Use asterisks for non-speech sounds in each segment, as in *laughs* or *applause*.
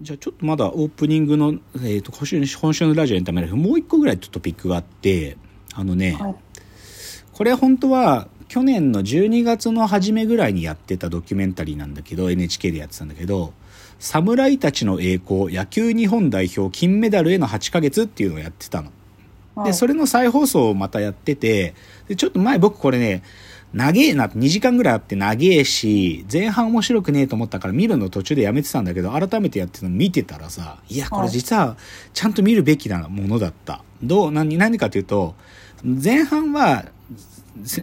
じゃあちょっとまだオープニングの、えー、と今週今週のラジオエンタメライフもう一個ぐらいトピックがあってあのね、はいこれ本当は去年の12月の初めぐらいにやってたドキュメンタリーなんだけど NHK でやってたんだけど「侍たちの栄光野球日本代表金メダルへの8ヶ月」っていうのをやってたの。で、それの再放送をまたやってて、で、ちょっと前僕これね、長えな、2時間ぐらいあって長えし、前半面白くねえと思ったから見るの途中でやめてたんだけど、改めてやってたの見てたらさ、いや、これ実はちゃんと見るべきなものだった。どう、何、何かというと、前半は、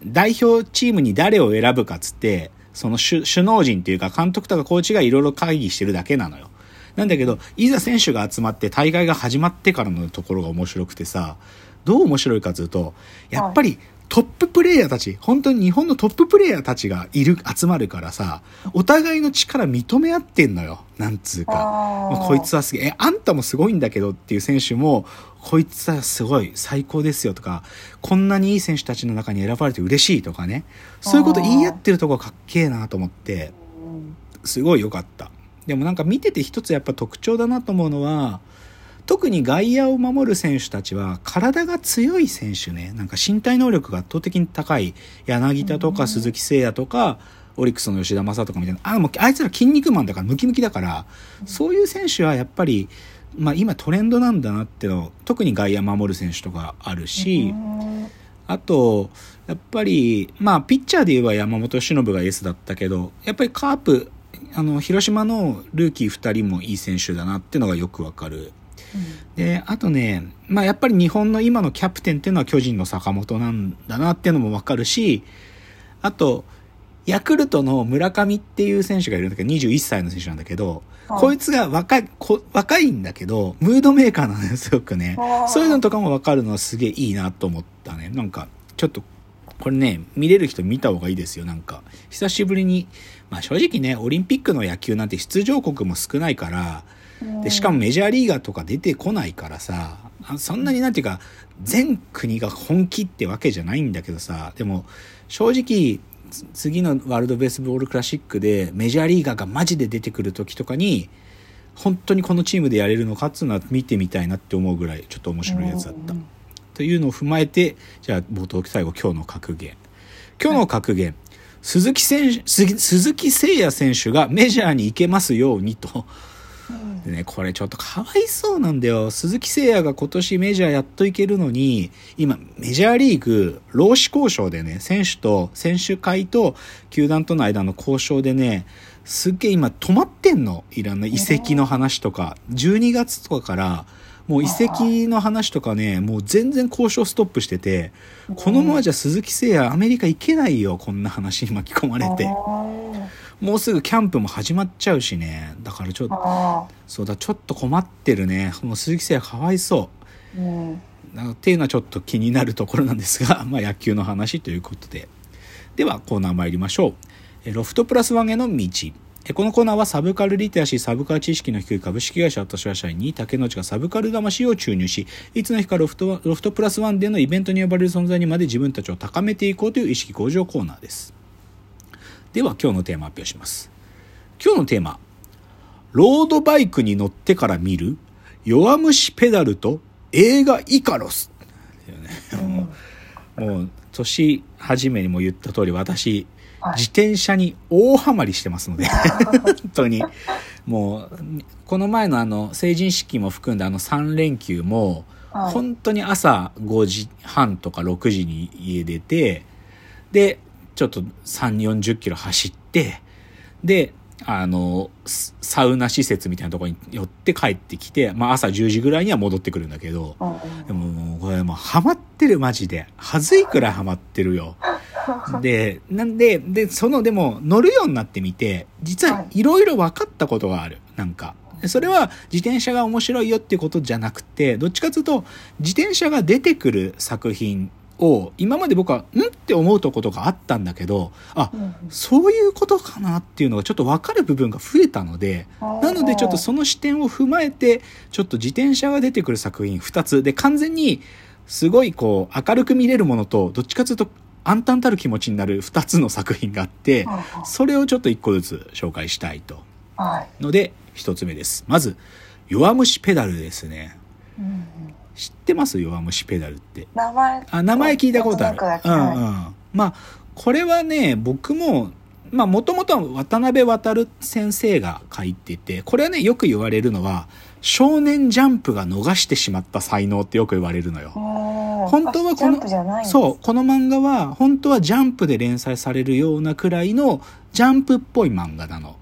代表チームに誰を選ぶかっつって、その首首脳陣っていうか監督とかコーチがいろいろ会議してるだけなのよ。なんだけど、いざ選手が集まって大会が始まってからのところが面白くてさ、どう面白いかというと、やっぱりトッププレイヤーたち、本当に日本のトッププレイヤーたちがいる、集まるからさ、お互いの力認め合ってんのよ。なんつうか。こいつはすげえ、え、あんたもすごいんだけどっていう選手も、こいつはすごい、最高ですよとか、こんなにいい選手たちの中に選ばれて嬉しいとかね。そういうこと言い合ってるとこかっけえなと思って、うんすごい良かった。でもなんか見てて一つやっぱ特徴だなと思うのは、特に外野を守る選手たちは体が強い選手ね。なんか身体能力が圧倒的に高い。柳田とか鈴木誠也とか、オリックスの吉田正尚みたいな。あ、もうあいつら筋肉マンだからムキムキだから、そういう選手はやっぱり、まあ今トレンドなんだなっての、特に外野守る選手とかあるし、うんあと、やっぱり、まあ、ピッチャーで言えば山本忍がエースだったけど、やっぱりカープ、あの、広島のルーキー2人もいい選手だなっていうのがよくわかる。で、あとね、まあ、やっぱり日本の今のキャプテンっていうのは巨人の坂本なんだなっていうのもわかるし、あと、ヤクルトの村上っていう選手がいるんだけど、21歳の選手なんだけど、はいこいつが若い、こ若いんだけど、ムードメーカーなのよ、すごくね。そういうのとかもわかるのはすげえいいなと思ったね。なんか、ちょっと、これね、見れる人見た方がいいですよ、なんか。久しぶりに、まあ正直ね、オリンピックの野球なんて出場国も少ないから、で、しかもメジャーリーガーとか出てこないからさ、あそんなになんていうか、全国が本気ってわけじゃないんだけどさ、でも、正直、つ次のワールドベースボールクラシックでメジャーリーガーがマジで出てくる時とかに、本当にこのチームでやれるのかっていうのは見てみたいなって思うぐらいちょっと面白いやつだった。というのを踏まえて、じゃあ冒頭最後今日の格言。今日の格言。鈴木選手、鈴鈴木誠也選手がメジャーに行けますようにと。でね、これちょっとかわいそうなんだよ。鈴木誠也が今年メジャーやっといけるのに、今メジャーリーグ、労使交渉でね、選手と、選手会と球団との間の交渉でね、すっげえ今止まってんの。いろんな移籍の話とか。12月とかから、もう移籍の話とかね、もう全然交渉ストップしてて、このままじゃ鈴木誠也アメリカ行けないよ、こんな話に巻き込まれて。もうすぐキャンプも始まっちゃうしね。だからちょっと、そうだ、ちょっと困ってるね。もう鈴木誠也かわいそうう。んっていうのはちょっと気になるところなんですが、*laughs* まあ野球の話ということで。ではコーナー参りましょう。ロフトプラスワンへの道。このコーナーはサブカルリテラシー、サブカル知識の低い株式会社私は社員に竹之内がサブカル魂を注入し、いつの日かロフトロフトプラスワンでのイベントに呼ばれる存在にまで自分たちを高めていこうという意識向上コーナーです。では今日のテーマ発表します。今日のテーマ。ロードバイクに乗ってから見る弱虫ペダルと映画イカロス。もう、もう年始めにも言った通り私、自転車に大ハマりしてますので、本当に。もう、この前のあの、成人式も含んだあの3連休も、はい本当に朝5時半とか6時に家出て、で、ちょっと3、40キロ走って、で、あの、スサウナ施設みたいなところに寄って帰ってきて、まあ朝10時ぐらいには戻ってくるんだけど、でももうこれもうハマってるマジで。はずいくらいハマってるよ。*laughs* で、なんで、で、そのでも乗るようになってみて、実ははいいろいろ分かったことがある。なんか。でそれは自転車が面白いよっていうことじゃなくて、どっちかというと、自転車が出てくる作品を、今まで僕は、ん？って思うとことがあったんだけど、あ、うんそういうことかなっていうのがちょっと分かる部分が増えたので、なのでちょっとその視点を踏まえて、ちょっと自転車が出てくる作品2つ。で完全にすごいこう明るく見れるものと、どっちかというと暗淡たる気持ちになる2つの作品があって、それをちょっと1個ずつ紹介したいと。はい。ので、一つ目です。まず、弱虫ペダルですね。うんうん知ってます？弱虫ペダルって。名前あ、名前聞いたことある。うんうん。まあ、これはね、僕も、まあ、もともとは渡辺渡先生が書いてて、これはね、よく言われるのは、少年ジャンプが逃してしまった才能ってよく言われるのよ。本本当はこのそう、この漫画は、本当はジャンプで連載されるようなくらいのジャンプっぽい漫画なの。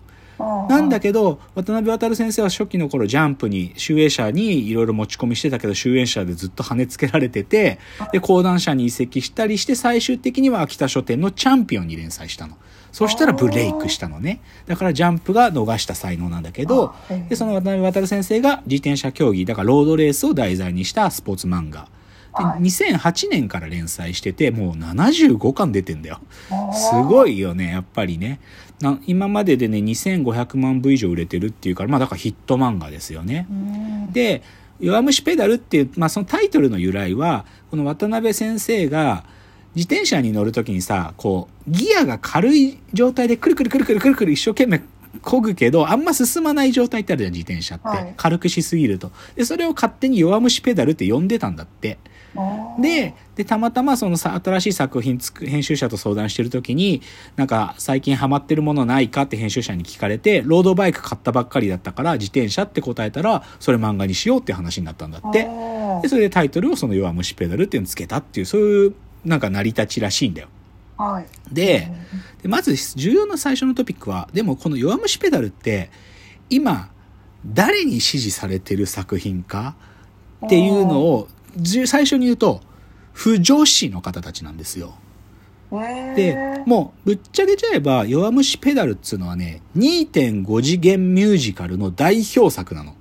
なんだけど、渡辺渡先生は初期の頃ジャンプに、集英社にいろいろ持ち込みしてたけど、集英社でずっと跳ねつけられてて、で、講談社に移籍したりして、最終的には秋田書店のチャンピオンに連載したの。そしたらブレイクしたのね。だからジャンプが逃した才能なんだけどで、その渡辺渡先生が自転車競技、だからロードレースを題材にしたスポーツ漫画。ではい2008年から連載してて、もう75巻出てんだよ。すいごいよね、やっぱりね。な今まででね、2500万部以上売れてるっていうから、まあだからヒット漫画ですよね。で、弱虫ペダルっていう、まあそのタイトルの由来は、この渡辺先生が、自転車に乗るときにさ、こう、ギアが軽い状態でくるくるくるくるくるくる一生懸命 *laughs* 漕ぐけど、あんま進まない状態ってあるじゃん、自転車って。はい軽くしすぎると。で、それを勝手に弱虫ペダルって呼んでたんだって。で、で、たまたまそのさ、新しい作品つく、編集者と相談してるときに、なんか、最近ハマってるものないかって編集者に聞かれて、ロードバイク買ったばっかりだったから、自転車って答えたら、それ漫画にしようって話になったんだって。で、それでタイトルをその弱虫ペダルっていうのをつけたっていう、そういう、なんか成り立ちらしいんだよ。はいで、でまず重要な最初のトピックは、でもこの弱虫ペダルって、今、誰に支持されてる作品かっていうのを、最初に言うと、不女子の方たちなんですよ。で、もう、ぶっちゃけちゃえば、弱虫ペダルっつうのはね、2.5次元ミュージカルの代表作なの。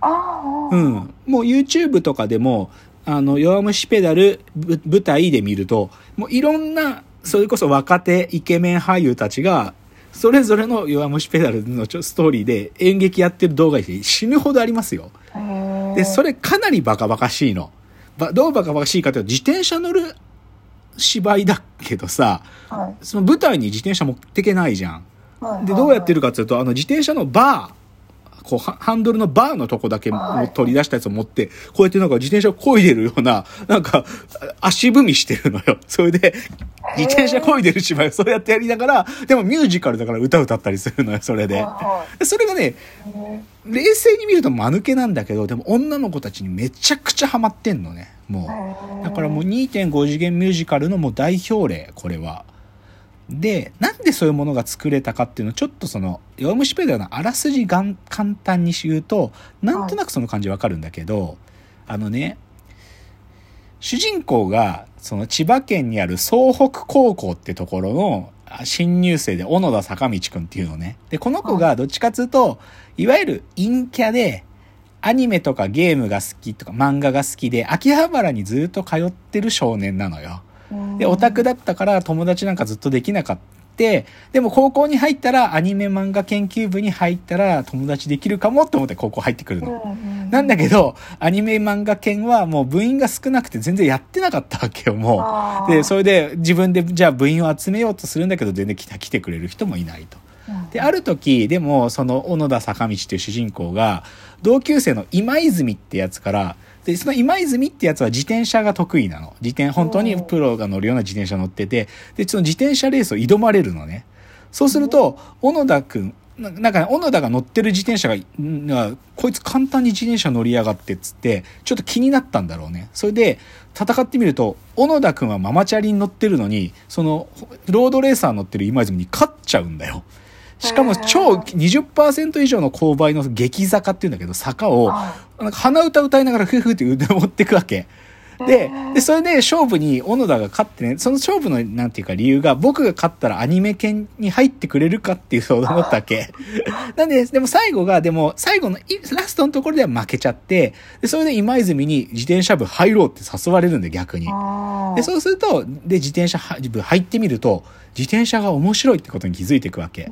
あうん。もう YouTube とかでも、あの、弱虫ペダルぶ舞台で見ると、もういろんな、それこそ若手イケメン俳優たちが、それぞれの弱虫ペダルのちょストーリーで演劇やってる動画で死ぬほどありますよ。あで、それかなりバカバカしいの。ばどうバカバカしいかというと、自転車乗る芝居だけどさ、はいその舞台に自転車持ってけないじゃん。はいで、どうやってるかっていうと、あの自転車のバー、こう、ハハンドルのバーのとこだけはい取り出したやつを持って、こうやってなんか自転車を漕いでるような、なんか、あ足踏みしてるのよ。それで、自転車漕いでる芝居をそうやってやりながら、でもミュージカルだから歌歌ったりするのよ、それで。それがね、冷静に見ると間抜けなんだけど、でも女の子たちにめちゃくちゃハマってんのね、もう。だからもう2.5次元ミュージカルのもう代表例、これは。で、なんでそういうものが作れたかっていうのをちょっとその、弱虫ペダルのあらすじがん簡単に言うと、なんとなくその感じわかるんだけど、あのね、主人公が、その千葉県にある総北高校ってところのあ新入生で小野田坂道くんっていうのね。で、この子がどっちかっていうと、いわゆる陰キャで、アニメとかゲームが好きとか漫画が好きで、秋葉原にずっと通ってる少年なのよ。で、オタクだったから友達なんかずっとできなかった。でも高校に入ったらアニメ漫画研究部に入ったら友達できるかもと思って高校入ってくるの。なんだけど、アニメ漫画研はもう部員が少なくて全然やってなかったわけよ、もう。で、それで自分でじゃあ部員を集めようとするんだけど全然来た来てくれる人もいないと。で、ある時、でも、その、小野田坂道っていう主人公が、同級生の今泉ってやつから、で、その今泉ってやつは自転車が得意なの。自転、本当にプロが乗るような自転車乗ってて、で、その自転車レースを挑まれるのね。そうすると、小野田くん、ななんか、ね、小野田が乗ってる自転車が、んがこいつ簡単に自転車乗りやがってっつって、ちょっと気になったんだろうね。それで、戦ってみると、小野田くんはママチャリに乗ってるのに、その、ロードレーサー乗ってる今泉に勝っちゃうんだよ。しかも超20%以上の勾配の激坂っていうんだけど、坂を、なんか鼻歌歌いながらフーフーって腕持ってくわけ。で、で、それで勝負に小野田が勝ってね、その勝負の、なんていうか理由が、僕が勝ったらアニメ犬に入ってくれるかっていう相談だったわけ。なんで、でも最後が、でも最後のラストのところでは負けちゃって、で、それで今泉に自転車部入ろうって誘われるんで逆に。で、そうすると、で、自転車部入ってみると、自転車が面白いってことに気づいていくわけ。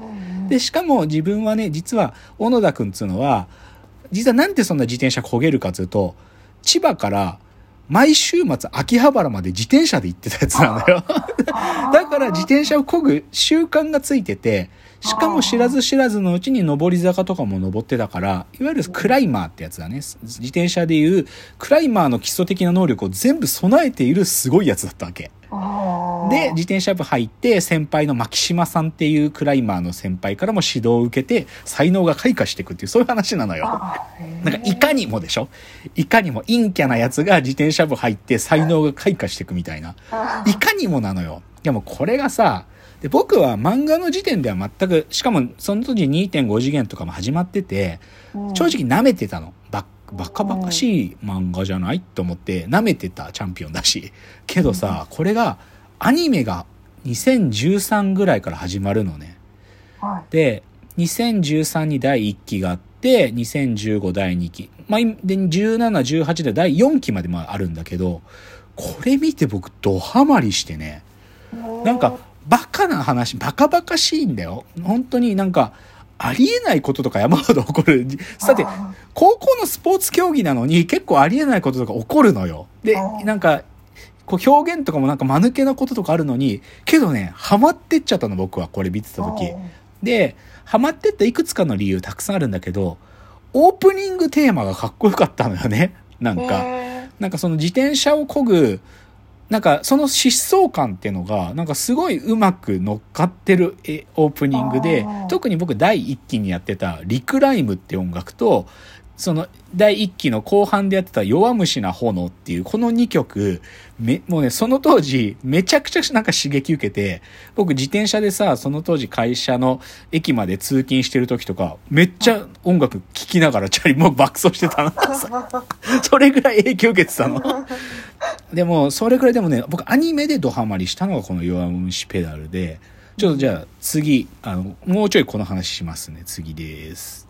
で、しかも自分はね、実は、小野田くんっつうのは、実はなんでそんな自転車焦げるかっつうと、千葉から毎週末秋葉原まで自転車で行ってたやつなんだよ。だから自転車を漕ぐ習慣がついてて、しかも知らず知らずのうちに上り坂とかも登ってたから、いわゆるクライマーってやつだね。自転車でいう、クライマーの基礎的な能力を全部備えているすごいやつだったわけ。で、自転車部入って、先輩の牧島さんっていうクライマーの先輩からも指導を受けて、才能が開花していくっていう、そういう話なのよ。なんか、いかにもでしょ？いかにも陰キャなやつが自転車部入って才能が開花していくみたいな。あいかにもなのよ。でもこれがさ、で僕は漫画の時点では全く、しかもその時2.5次元とかも始まってて、うん正直舐めてたの。ばバカバカしい漫画じゃない？と思って舐めてたチャンピオンだし。けどさ、これがアニメが2013ぐらいから始まるのね。はい。で、2013に第1期があって、2015第2期。まあ、いで、17、18で第4期までまああるんだけど、これ見て僕ドハマりしてね。なんか、バカな話、バカバカしいんだよ。本当になんか、ありえないこととか山ほど起こる。さて、あ高校のスポーツ競技なのに結構ありえないこととか起こるのよ。でなんか、こう表現とかもなんか間抜けなこととかあるのに、けどね、ハマってっちゃったの僕はこれ見てた時。で、ハマってったいくつかの理由たくさんあるんだけど、オープニングテーマがかっこよかったのよね。*laughs* なんか。へなんかその自転車を漕ぐ、なんかその疾走感っていうのが、なんかすごいうまく乗っかってるえオープニングで特に僕第1期にやってたリクライムって音楽と、その第1期の後半でやってた弱虫な炎っていうこの2曲、め、もうね、その当時めちゃくちゃなんか刺激受けて、僕自転車でさ、その当時会社の駅まで通勤してる時とか、めっちゃ音楽聴きながらチャリ *laughs* もう爆走してたの。*laughs* それぐらい影響受けてたの。でも、それぐらいでもね、僕アニメでドハマりしたのがこの弱虫ペダルで、ちょっとじゃあ次、あの、もうちょいこの話しますね。次です。